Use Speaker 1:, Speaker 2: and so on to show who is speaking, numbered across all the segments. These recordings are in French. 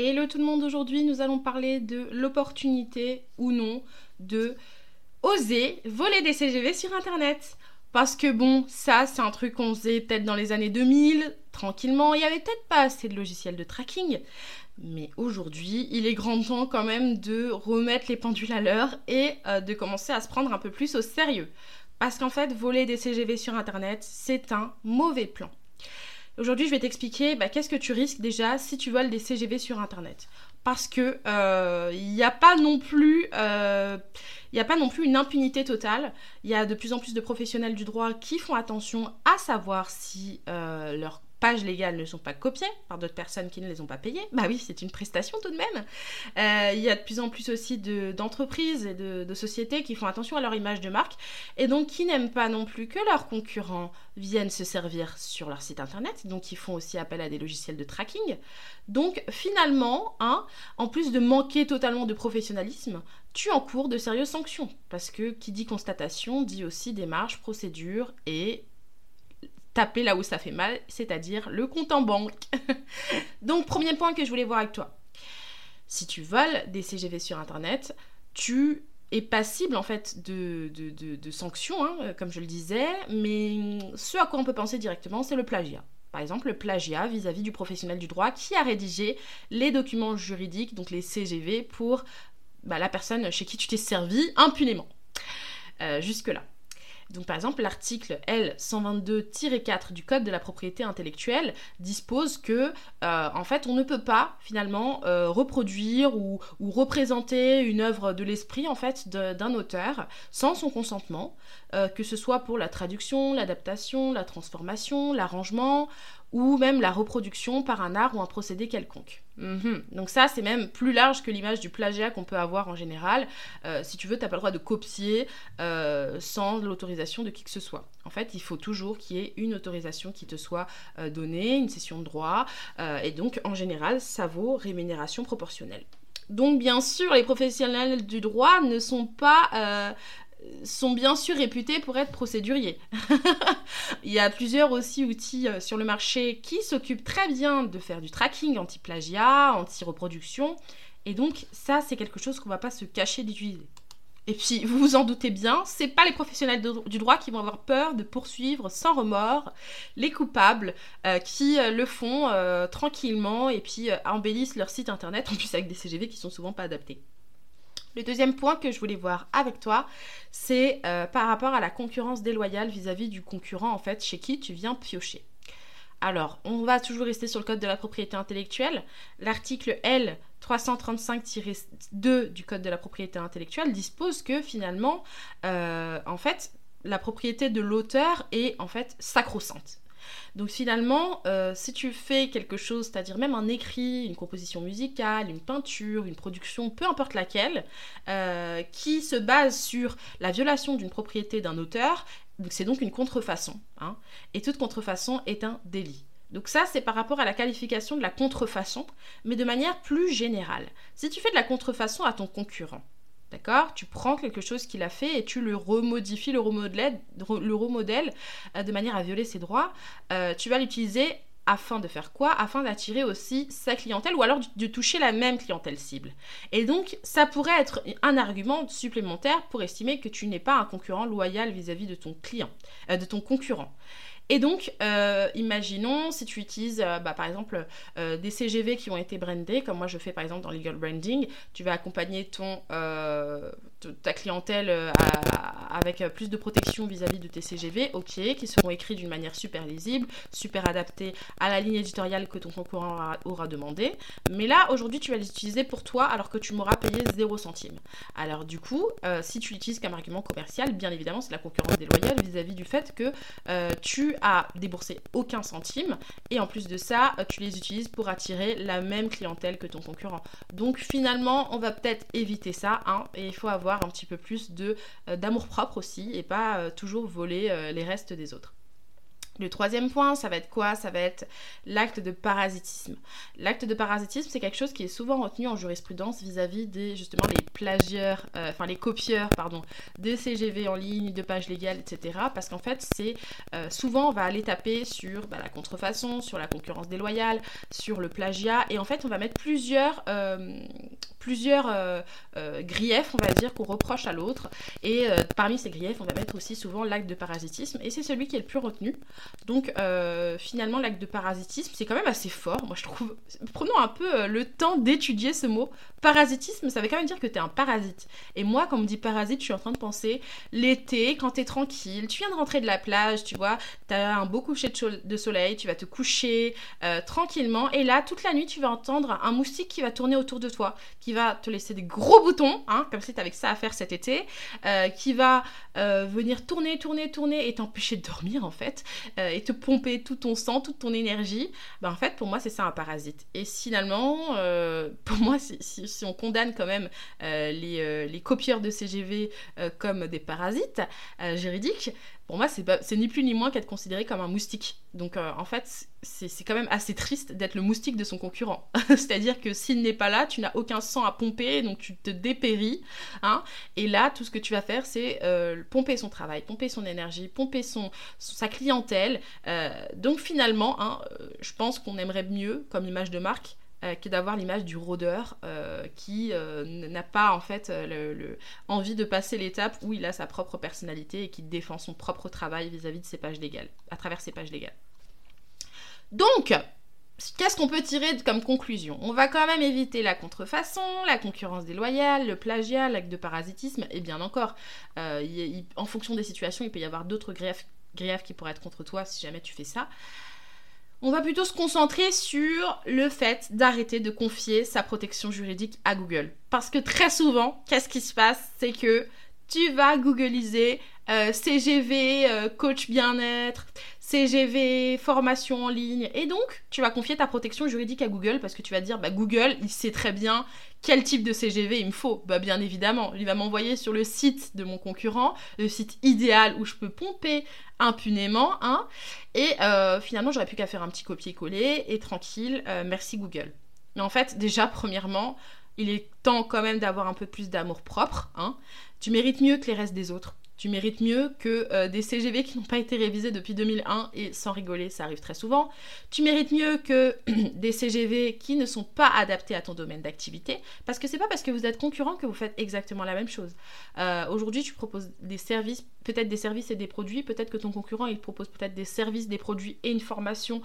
Speaker 1: Hello tout le monde, aujourd'hui nous allons parler de l'opportunité ou non de oser voler des CGV sur internet. Parce que bon, ça c'est un truc qu'on faisait peut-être dans les années 2000, tranquillement, il y avait peut-être pas assez de logiciels de tracking. Mais aujourd'hui, il est grand temps quand même de remettre les pendules à l'heure et euh, de commencer à se prendre un peu plus au sérieux. Parce qu'en fait, voler des CGV sur Internet, c'est un mauvais plan. Aujourd'hui, je vais t'expliquer bah, qu'est-ce que tu risques déjà si tu voles des CGV sur Internet. Parce que il euh, n'y a pas non plus, il euh, a pas non plus une impunité totale. Il y a de plus en plus de professionnels du droit qui font attention à savoir si euh, leur pages légales ne sont pas copiées par d'autres personnes qui ne les ont pas payées. Bah oui, c'est une prestation tout de même. Euh, il y a de plus en plus aussi d'entreprises et de, sociétés qui font attention à leur image de marque et donc qui n'aiment pas non plus que leurs concurrents viennent se servir sur leur site internet. Donc ils font aussi appel à des logiciels de tracking. Donc finalement, hein, en plus de manquer totalement de professionnalisme, tu encours de sérieuses sanctions. Parce que qui dit constatation dit aussi démarche, procédure et taper là où ça fait mal, c'est-à-dire le compte en banque. Donc, premier point que je voulais voir avec toi. Si tu voles des CGV sur Internet, tu es passible en fait de, de, sanctions, hein, comme je le disais, mais ce à quoi on peut penser directement, c'est le plagiat. Par exemple, le plagiat vis-à-vis du professionnel du droit qui a rédigé les documents juridiques, donc les CGV, pour bah, la personne chez qui tu t'es servi impunément. Euh, jusque-là. Donc par exemple, l'article L122-4 du Code de la propriété intellectuelle dispose que euh, en fait, on ne peut pas finalement euh, reproduire ou, représenter une œuvre de l'esprit en fait d'un auteur sans son consentement, euh, que ce soit pour la traduction, l'adaptation, la transformation, l'arrangement ou même la reproduction par un art ou un procédé quelconque. Mhm. Donc ça, c'est même plus large que l'image du plagiat qu'on peut avoir en général. Euh, si tu veux, tu n'as pas le droit de copier euh, sans l'autorisation de qui que ce soit. En fait, il faut toujours qu'il y ait une autorisation qui te soit euh, donnée, une session de droit, et donc en général, ça vaut rémunération proportionnelle. Donc bien sûr, les professionnels du droit ne sont pas sont bien sûr réputés pour être procéduriers. Il y a plusieurs aussi outils euh, sur le marché qui s'occupent très bien de faire du tracking anti-plagiat, anti-reproduction. Et donc ça, c'est quelque chose qu'on va pas se cacher d'utiliser. Et puis, vous vous en doutez bien, c'est pas les professionnels du droit qui vont avoir peur de poursuivre sans remords les coupables euh, qui euh, le font tranquillement et puis embellissent leur site internet, en plus avec des CGV qui sont souvent pas adaptés. Le deuxième point que je voulais voir avec toi, c'est euh, par rapport à la concurrence déloyale vis-à-vis du concurrent en fait chez qui tu viens piocher. Alors, on va toujours rester sur le code de la propriété intellectuelle. L'article L 335-2 du code de la propriété intellectuelle dispose que finalement, euh, en fait, la propriété de l'auteur est en fait sacro-sainte. Donc finalement, euh, si tu fais quelque chose, c'est-à-dire même un écrit, une composition musicale, une peinture, une production, peu importe laquelle, euh, qui se base sur la violation d'une propriété d'un auteur, c'est donc une contrefaçon. Hein. et toute contrefaçon est un délit. Donc ça, c'est par rapport à la qualification de la contrefaçon, mais de manière plus générale. Si tu fais de la contrefaçon à ton concurrent, D'accord? Tu prends quelque chose qu'il a fait et tu le remodifies, le le remodèle euh, de manière à violer ses droits. Euh, tu vas l'utiliser afin de faire quoi? Afin d'attirer aussi sa clientèle ou alors de toucher la même clientèle cible. Et donc, ça pourrait être un argument supplémentaire pour estimer que tu n'es pas un concurrent loyal vis-à-vis de ton client, euh, de ton concurrent. Et donc, euh, imaginons si tu utilises euh, bah, par exemple euh, des CGV qui ont été brandés, comme moi je fais par exemple dans Legal Branding, tu vas accompagner ton, ta clientèle avec plus de protection vis-à-vis de tes CGV, ok, qui seront écrits d'une manière super lisible, super adaptée à la ligne éditoriale que ton concurrent aura, aura demandé. Mais là, aujourd'hui, tu vas les utiliser pour toi alors que tu m'auras payé 0 centime. Alors du coup, si tu l'utilises comme argument commercial, bien évidemment, c'est la concurrence déloyale vis-à-vis du fait que tu à débourser aucun centime et en plus de ça, euh, tu les utilises pour attirer la même clientèle que ton concurrent. Donc finalement, on va peut-être éviter ça hein, et il faut avoir un petit peu plus euh, d'amour propre aussi et pas euh, toujours voler les restes des autres. Le troisième point, ça va être quoi? Ça va être l'acte de parasitisme. L'acte de parasitisme, c'est quelque chose qui est souvent retenu en jurisprudence vis-à-vis des justement les plagieurs, euh, enfin les copieurs, pardon, des CGV en ligne, de pages légales, etc. Parce qu'en fait, c'est euh, souvent on va aller taper sur bah, la contrefaçon, sur la concurrence déloyale, sur le plagiat, et en fait, on va mettre plusieurs euh, plusieurs griefs, on va dire, qu'on reproche à l'autre. Et parmi ces griefs, on va mettre aussi souvent l'acte de parasitisme, et c'est celui qui est le plus retenu. Donc euh, finalement, l'acte de parasitisme, c'est quand même assez fort, moi je trouve. Prenons un peu euh, le temps d'étudier ce mot. Parasitisme, ça veut quand même dire que t'es un parasite. Et moi, quand on me dit parasite, je suis en train de penser l'été, quand t'es tranquille, tu viens de rentrer de la plage, tu vois, t'as un beau coucher de, soleil, tu vas te coucher euh, tranquillement, et là, toute la nuit, tu vas entendre un moustique qui va tourner autour de toi, qui va te laisser des gros boutons, hein, comme si t'avais que ça à faire cet été, qui va venir tourner, tourner, tourner et t'empêcher de dormir en fait. Euh, et te pomper tout ton sang, toute ton énergie, ben en fait pour moi c'est ça un parasite. Et finalement, euh, pour moi si, si, on condamne quand même euh, les, les, copieurs de CGV comme des parasites juridiques, pour moi, c'est ni plus ni moins qu'être considéré comme un moustique. Donc, euh, en fait, c'est quand même assez triste d'être le moustique de son concurrent. C'est-à-dire que s'il n'est pas là, tu n'as aucun sang à pomper, donc tu te dépéris. Hein. et là, tout ce que tu vas faire, c'est euh, pomper son travail, pomper son énergie, pomper son, sa clientèle. Euh, donc, finalement, hein, je pense qu'on aimerait mieux, comme image de marque, euh, que d'avoir l'image du rôdeur euh, qui euh, n'a pas en fait le, envie de passer l'étape où il a sa propre personnalité et qui défend son propre travail vis-à-vis de ses pages légales, à travers ses pages légales. Donc, Qu'est-ce qu'on peut tirer comme conclusion? On va quand même éviter la contrefaçon, la concurrence déloyale, le plagiat, l'acte de parasitisme, et bien encore, en fonction des situations, il peut y avoir d'autres griefs qui pourraient être contre toi si jamais tu fais ça on va plutôt se concentrer sur le fait d'arrêter de confier sa protection juridique à Google. Parce que très souvent, qu'est-ce qui se passe? C'est que tu vas googliser euh, CGV, euh, coach bien-être, CGV, formation en ligne, et donc tu vas confier ta protection juridique à Google parce que tu vas dire, bah, Google, il sait très bien quel type de CGV il me faut. Bah, bien évidemment, il va m'envoyer sur le site de mon concurrent, le site idéal où je peux pomper impunément, hein, et euh, finalement j'aurais plus qu'à faire un petit copier-coller et tranquille, merci Google. Mais en fait, déjà, premièrement, il est temps quand même d'avoir un peu plus d'amour propre, hein. Tu mérites mieux que les restes des autres. Tu mérites mieux que euh, des CGV qui n'ont pas été révisés depuis 2001 et sans rigoler, ça arrive très souvent. Tu mérites mieux que des CGV qui ne sont pas adaptés à ton domaine d'activité parce que c'est pas parce que vous êtes concurrent que vous faites exactement la même chose. Euh, aujourd'hui, tu proposes des services, peut-être des services et des produits, peut-être que ton concurrent il propose peut-être des services, des produits et une formation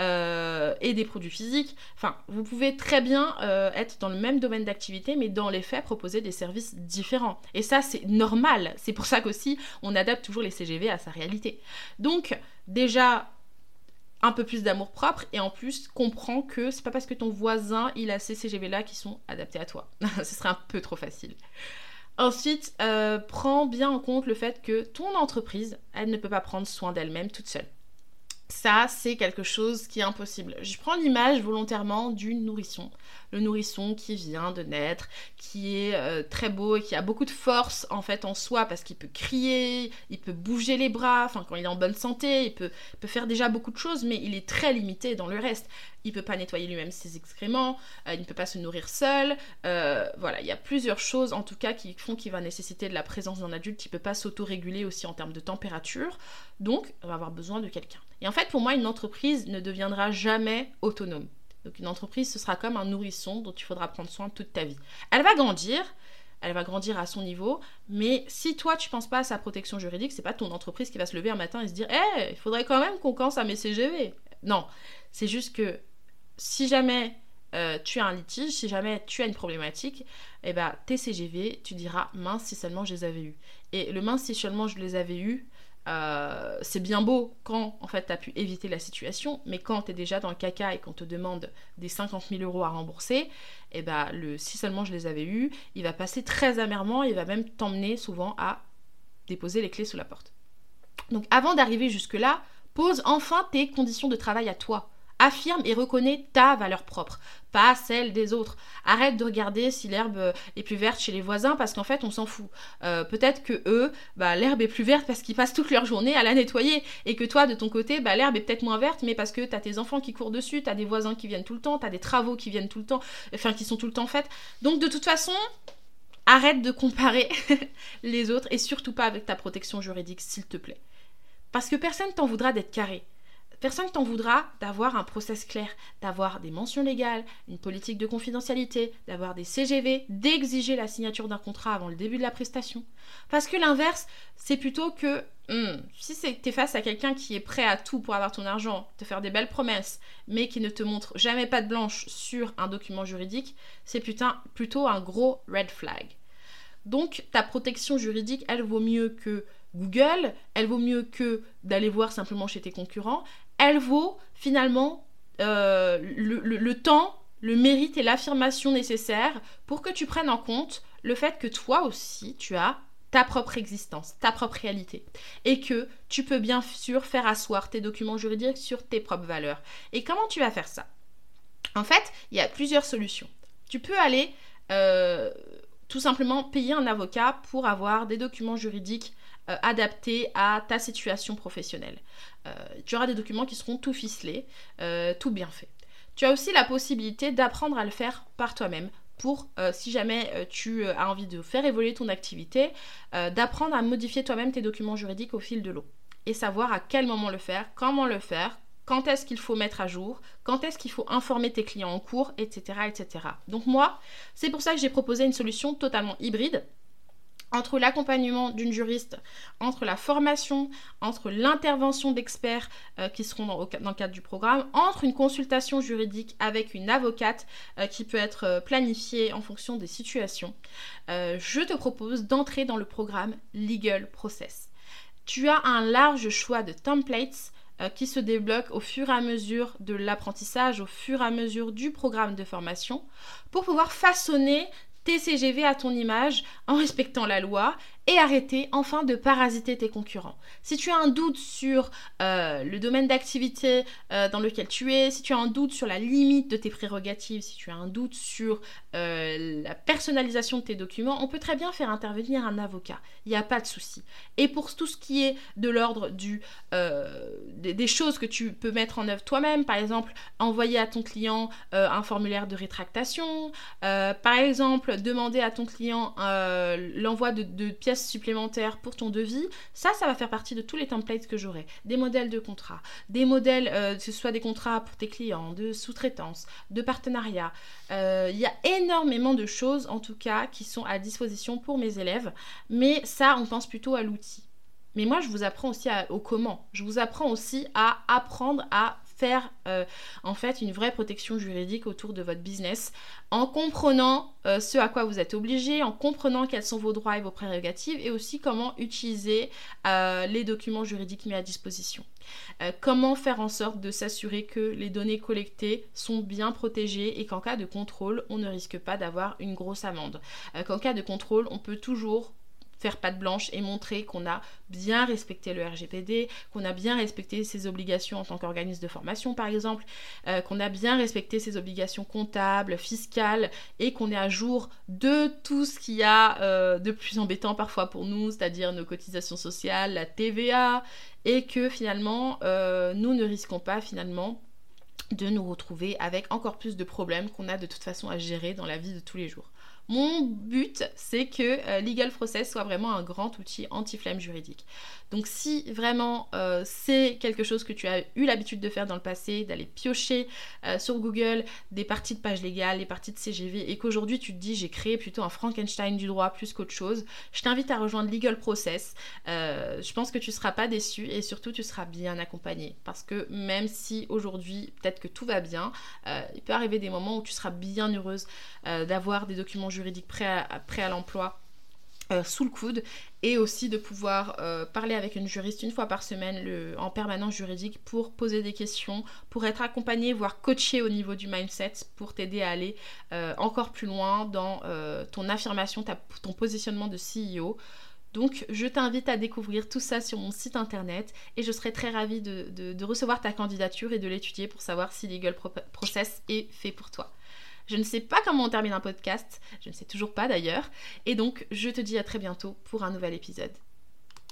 Speaker 1: euh, et des produits physiques. Enfin, vous pouvez très bien euh, être dans le même domaine d'activité, mais dans les faits, proposer des services différents. Et ça, c'est normal. C'est pour ça qu'aussi, on adapte toujours les CGV à sa réalité. Donc, déjà, un peu plus d'amour propre et en plus comprends que c'est pas parce que ton voisin il a ces CGV là qui sont adaptés à toi. Ce serait un peu trop facile. Ensuite, euh, prends bien en compte le fait que ton entreprise, elle ne peut pas prendre soin d'elle-même toute seule ça, c'est quelque chose qui est impossible. Je prends l'image volontairement du nourrisson. Le nourrisson qui vient de naître, qui est euh, très beau et qui a beaucoup de force en fait en soi parce qu'il peut crier, il peut bouger les bras, enfin quand il est en bonne santé, il peut, peut faire déjà beaucoup de choses, mais il est très limité dans le reste. Il peut pas nettoyer lui-même ses excréments, euh, il ne peut pas se nourrir seul. Euh, voilà, il y a plusieurs choses en tout cas qui font qu'il va nécessiter de la présence d'un adulte. Il peut pas s'auto-réguler aussi en termes de température, donc on va avoir besoin de quelqu'un. Et en fait, pour moi, une entreprise ne deviendra jamais autonome. Donc une entreprise, ce sera comme un nourrisson dont il faudra prendre soin toute ta vie. Elle va grandir, elle va grandir à son niveau, mais si toi tu penses pas à sa protection juridique, c'est pas ton entreprise qui va se lever un matin et se dire "Eh, il faudrait quand même qu'on pense à mes CGV." Non, c'est juste que si jamais euh, tu as un litige, si jamais tu as une problématique, eh ben tes CGV, tu diras mince si seulement je les avais eus. Et le mince si seulement je les avais eus, euh, c'est bien beau quand en fait tu as pu éviter la situation, mais quand tu es déjà dans le caca et qu'on te demande des 50 000 euros à rembourser, eh ben le si seulement je les avais eus, il va passer très amèrement, il va même t'emmener souvent à déposer les clés sous la porte. Donc avant d'arriver jusque-là, pose enfin tes conditions de travail à toi. Affirme et reconnais ta valeur propre, pas celle des autres. Arrête de regarder si l'herbe est plus verte chez les voisins parce qu'en fait on s'en fout. Euh, peut-être que eux, bah, l'herbe est plus verte parce qu'ils passent toute leur journée à la nettoyer et que toi de ton côté, bah, l'herbe est peut-être moins verte mais parce que t'as tes enfants qui courent dessus, t'as des voisins qui viennent tout le temps, t'as des travaux qui viennent tout le temps, enfin qui sont tout le temps faits. Donc de toute façon, arrête de comparer les autres et surtout pas avec ta protection juridique s'il te plaît. Parce que personne t'en voudra d'être carré. Personne t'en voudra d'avoir un process clair, d'avoir des mentions légales, une politique de confidentialité, d'avoir des CGV, d'exiger la signature d'un contrat avant le début de la prestation. Parce que l'inverse, c'est plutôt que hmm, si tu es face à quelqu'un qui est prêt à tout pour avoir ton argent, te faire des belles promesses, mais qui ne te montre jamais pas de blanche sur un document juridique, c'est plutôt un gros red flag. Donc ta protection juridique, elle vaut mieux que Google, elle vaut mieux que d'aller voir simplement chez tes concurrents, elle vaut finalement euh, le, temps, le mérite et l'affirmation nécessaires pour que tu prennes en compte le fait que toi aussi, tu as ta propre existence, ta propre réalité. Et que tu peux bien sûr faire asseoir tes documents juridiques sur tes propres valeurs. Et comment tu vas faire ça? En fait, il y a plusieurs solutions. Tu peux aller euh, tout simplement payer un avocat pour avoir des documents juridiques euh, adaptés à ta situation professionnelle. Euh, tu auras des documents qui seront tout ficelés, euh, tout bien faits. Tu as aussi la possibilité d'apprendre à le faire par toi-même pour, si jamais tu as envie de faire évoluer ton activité, d'apprendre à modifier toi-même tes documents juridiques au fil de l'eau et savoir à quel moment le faire, comment le faire, quand est-ce qu'il faut mettre à jour, quand est-ce qu'il faut informer tes clients en cours, etc. etc. Donc moi, c'est pour ça que j'ai proposé une solution totalement hybride entre l'accompagnement d'une juriste, entre la formation, entre l'intervention d'experts euh, qui seront dans, le cadre du programme, entre une consultation juridique avec une avocate euh, qui peut être euh, planifiée en fonction des situations, je te propose d'entrer dans le programme Legal Process. Tu as un large choix de templates qui se débloquent au fur et à mesure de l'apprentissage, au fur et à mesure du programme de formation, pour pouvoir façonner TCGV à ton image en respectant la loi et arrêter enfin de parasiter tes concurrents. Si tu as un doute sur euh, le domaine d'activité euh, dans lequel tu es, si tu as un doute sur la limite de tes prérogatives, si tu as un doute sur euh, la personnalisation de tes documents, on peut très bien faire intervenir un avocat. Il n'y a pas de souci. Et pour tout ce qui est de l'ordre du des, choses que tu peux mettre en œuvre toi-même, par exemple envoyer à ton client un formulaire de rétractation, par exemple demander à ton client l'envoi de, de pièces supplémentaires pour ton devis, ça, ça va faire partie de tous les templates que j'aurai. Des modèles de contrats, des modèles, euh, que ce soit des contrats pour tes clients, de sous-traitance, de partenariat. Euh, il y a énormément de choses, en tout cas, qui sont à disposition pour mes élèves. Mais ça, on pense plutôt à l'outil. Mais moi, je vous apprends aussi au comment. Je vous apprends aussi à apprendre à euh, en fait une vraie protection juridique autour de votre business en comprenant euh, ce à quoi vous êtes obligé, en comprenant quels sont vos droits et vos prérogatives et aussi comment utiliser euh, les documents juridiques mis à disposition. comment faire en sorte de s'assurer que les données collectées sont bien protégées et qu'en cas de contrôle, on ne risque pas d'avoir une grosse amende. qu'en cas de contrôle, on peut toujours faire patte blanche et montrer qu'on a bien respecté le RGPD, qu'on a bien respecté ses obligations en tant qu'organisme de formation par exemple, euh, qu'on a bien respecté ses obligations comptables, fiscales et qu'on est à jour de tout ce qu'il y a euh, de plus embêtant parfois pour nous, c'est-à-dire nos cotisations sociales, la TVA, et que finalement euh, nous ne risquons pas finalement de nous retrouver avec encore plus de problèmes qu'on a de toute façon à gérer dans la vie de tous les jours. Mon but, c'est que euh, Legal Process soit vraiment un grand outil anti-flemme juridique. Donc si vraiment euh, c'est quelque chose que tu as eu l'habitude de faire dans le passé, d'aller piocher euh, sur Google des parties de pages légales, des parties de CGV, et qu'aujourd'hui tu te dis j'ai créé plutôt un Frankenstein du droit plus qu'autre chose, je t'invite à rejoindre Legal Process. je pense que tu ne seras pas déçu et surtout tu seras bien accompagné. Parce que même si aujourd'hui peut-être que tout va bien, il peut arriver des moments où tu seras bien heureuse d'avoir des documents juridique prêt à, l'emploi euh, sous le coude et aussi de pouvoir euh, parler avec une juriste une fois par semaine en permanence juridique pour poser des questions, pour être accompagné, voire coaché au niveau du mindset pour t'aider à aller euh, encore plus loin dans ton affirmation, ton positionnement de CEO. Donc je t'invite à découvrir tout ça sur mon site internet et je serai très ravie de, recevoir ta candidature et de l'étudier pour savoir si Legal Process est fait pour toi. Je ne sais pas comment on termine un podcast, je ne sais toujours pas d'ailleurs, et donc je te dis à très bientôt pour un nouvel épisode.